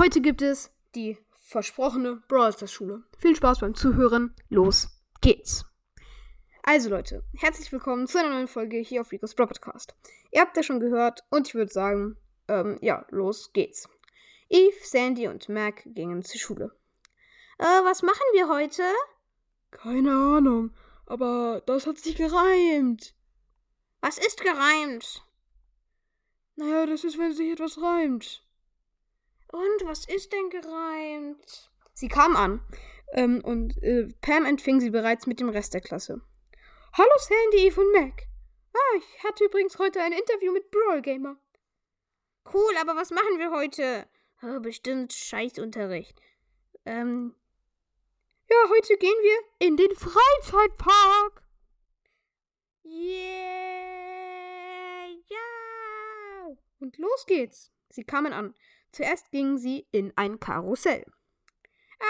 Heute gibt es die versprochene Brawl Stars Schule. Viel Spaß beim Zuhören. Los geht's. Also Leute, herzlich willkommen zu einer neuen Folge hier auf Ricos Brawl Podcast. Ihr habt ja schon gehört und ich würde sagen, ähm, ja, los geht's. Eve, Sandy und Mac gingen zur Schule. Äh, was machen wir heute? Keine Ahnung, aber das hat sich gereimt. Was ist gereimt? Naja, das ist, wenn sich etwas reimt. Und was ist denn gereimt? Sie kam an ähm, und äh, Pam empfing sie bereits mit dem Rest der Klasse. Hallo Sandy, Eve und Mac. Ah, ich hatte übrigens heute ein Interview mit Brawl Gamer. Cool, aber was machen wir heute? Oh, bestimmt Scheißunterricht. Ähm. Ja, heute gehen wir in den Freizeitpark. Yeah, ja. Und los geht's. Sie kamen an. Zuerst gingen sie in ein Karussell. Ah!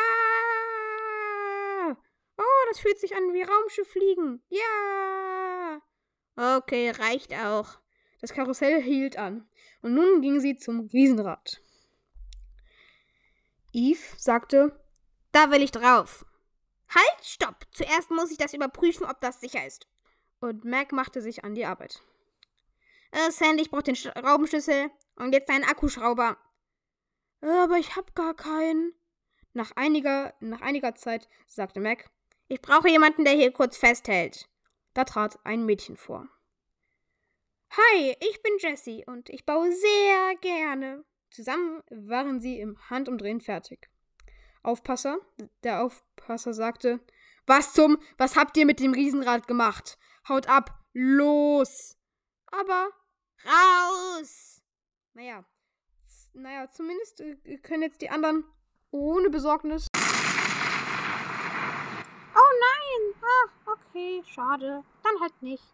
Oh, das fühlt sich an wie Raumschiff fliegen. Ja! Okay, reicht auch. Das Karussell hielt an. Und nun gingen sie zum Riesenrad. Eve sagte, da will ich drauf. Halt, stopp! Zuerst muss ich das überprüfen, ob das sicher ist. Und Mac machte sich an die Arbeit. Äh, Sandy, ich brauche den Schraubenschlüssel und jetzt einen Akkuschrauber. Äh, aber ich hab gar keinen. Nach einiger, nach einiger Zeit sagte Mac, ich brauche jemanden, der hier kurz festhält. Da trat ein Mädchen vor. Hi, ich bin Jessie und ich baue sehr gerne. Zusammen waren sie im Handumdrehen fertig. Aufpasser, der Aufpasser sagte, was zum, was habt ihr mit dem Riesenrad gemacht? Haut ab, los! Aber raus! Naja, naja, zumindest äh, können jetzt die anderen ohne Besorgnis. Oh nein! Ach, okay, schade. Dann halt nicht.